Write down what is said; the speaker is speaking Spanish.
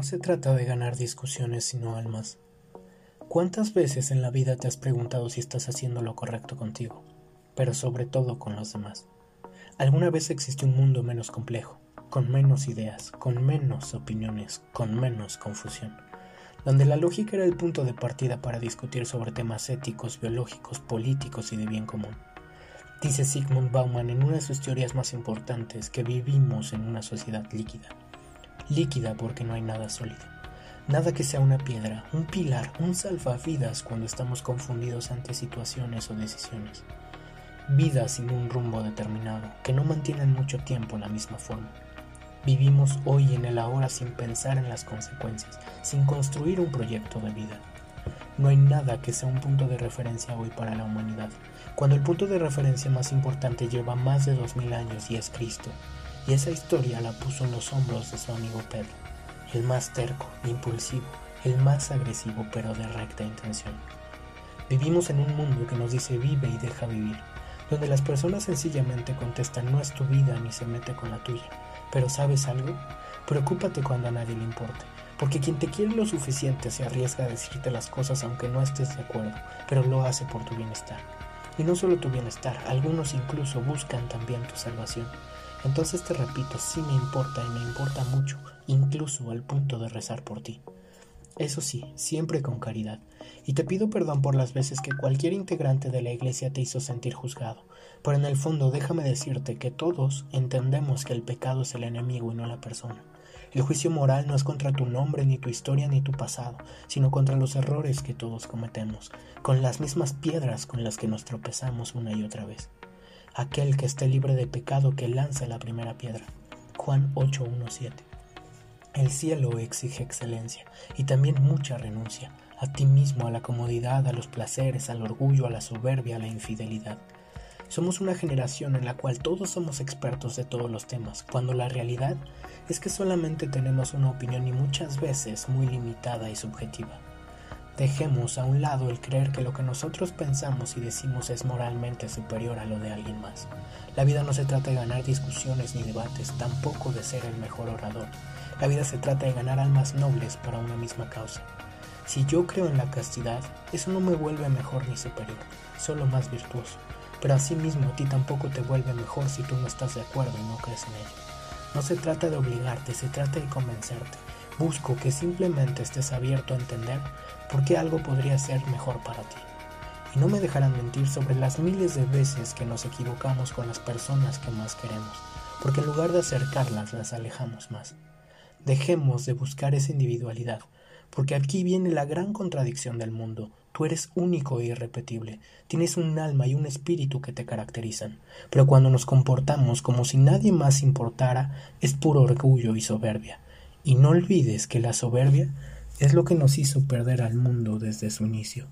No se trata de ganar discusiones, sino almas. ¿Cuántas veces en la vida te has preguntado si estás haciendo lo correcto contigo, pero sobre todo con los demás? ¿Alguna vez existe un mundo menos complejo, con menos ideas, con menos opiniones, con menos confusión? donde la lógica era el punto de partida para discutir sobre temas éticos, biológicos, políticos y de bien común. Dice Sigmund Bauman en una de sus teorías más importantes que vivimos en una sociedad líquida. Líquida porque no hay nada sólido. Nada que sea una piedra, un pilar, un salvavidas cuando estamos confundidos ante situaciones o decisiones. Vidas sin un rumbo determinado, que no mantienen mucho tiempo la misma forma. Vivimos hoy en el ahora sin pensar en las consecuencias, sin construir un proyecto de vida. No hay nada que sea un punto de referencia hoy para la humanidad, cuando el punto de referencia más importante lleva más de dos mil años y es Cristo, y esa historia la puso en los hombros de su amigo Pedro, el más terco, impulsivo, el más agresivo pero de recta intención. Vivimos en un mundo que nos dice vive y deja vivir, donde las personas sencillamente contestan no es tu vida ni se mete con la tuya, pero ¿sabes algo? Preocúpate cuando a nadie le importe, porque quien te quiere lo suficiente se arriesga a decirte las cosas aunque no estés de acuerdo, pero lo hace por tu bienestar. Y no solo tu bienestar, algunos incluso buscan también tu salvación. Entonces te repito, sí me importa y me importa mucho, incluso al punto de rezar por ti. Eso sí, siempre con caridad. Y te pido perdón por las veces que cualquier integrante de la iglesia te hizo sentir juzgado. Pero en el fondo déjame decirte que todos entendemos que el pecado es el enemigo y no la persona. El juicio moral no es contra tu nombre, ni tu historia, ni tu pasado, sino contra los errores que todos cometemos, con las mismas piedras con las que nos tropezamos una y otra vez. Aquel que esté libre de pecado que lance la primera piedra. Juan 8:17. El cielo exige excelencia y también mucha renuncia, a ti mismo, a la comodidad, a los placeres, al orgullo, a la soberbia, a la infidelidad. Somos una generación en la cual todos somos expertos de todos los temas, cuando la realidad es que solamente tenemos una opinión y muchas veces muy limitada y subjetiva. Dejemos a un lado el creer que lo que nosotros pensamos y decimos es moralmente superior a lo de alguien más. La vida no se trata de ganar discusiones ni debates, tampoco de ser el mejor orador. La vida se trata de ganar almas nobles para una misma causa. Si yo creo en la castidad, eso no me vuelve mejor ni superior, solo más virtuoso pero asimismo a ti tampoco te vuelve mejor si tú no estás de acuerdo y no crees en ello. No se trata de obligarte, se trata de convencerte. Busco que simplemente estés abierto a entender por qué algo podría ser mejor para ti. Y no me dejarán mentir sobre las miles de veces que nos equivocamos con las personas que más queremos, porque en lugar de acercarlas las alejamos más. Dejemos de buscar esa individualidad, porque aquí viene la gran contradicción del mundo. Tú eres único e irrepetible, tienes un alma y un espíritu que te caracterizan, pero cuando nos comportamos como si nadie más importara, es puro orgullo y soberbia. Y no olvides que la soberbia es lo que nos hizo perder al mundo desde su inicio.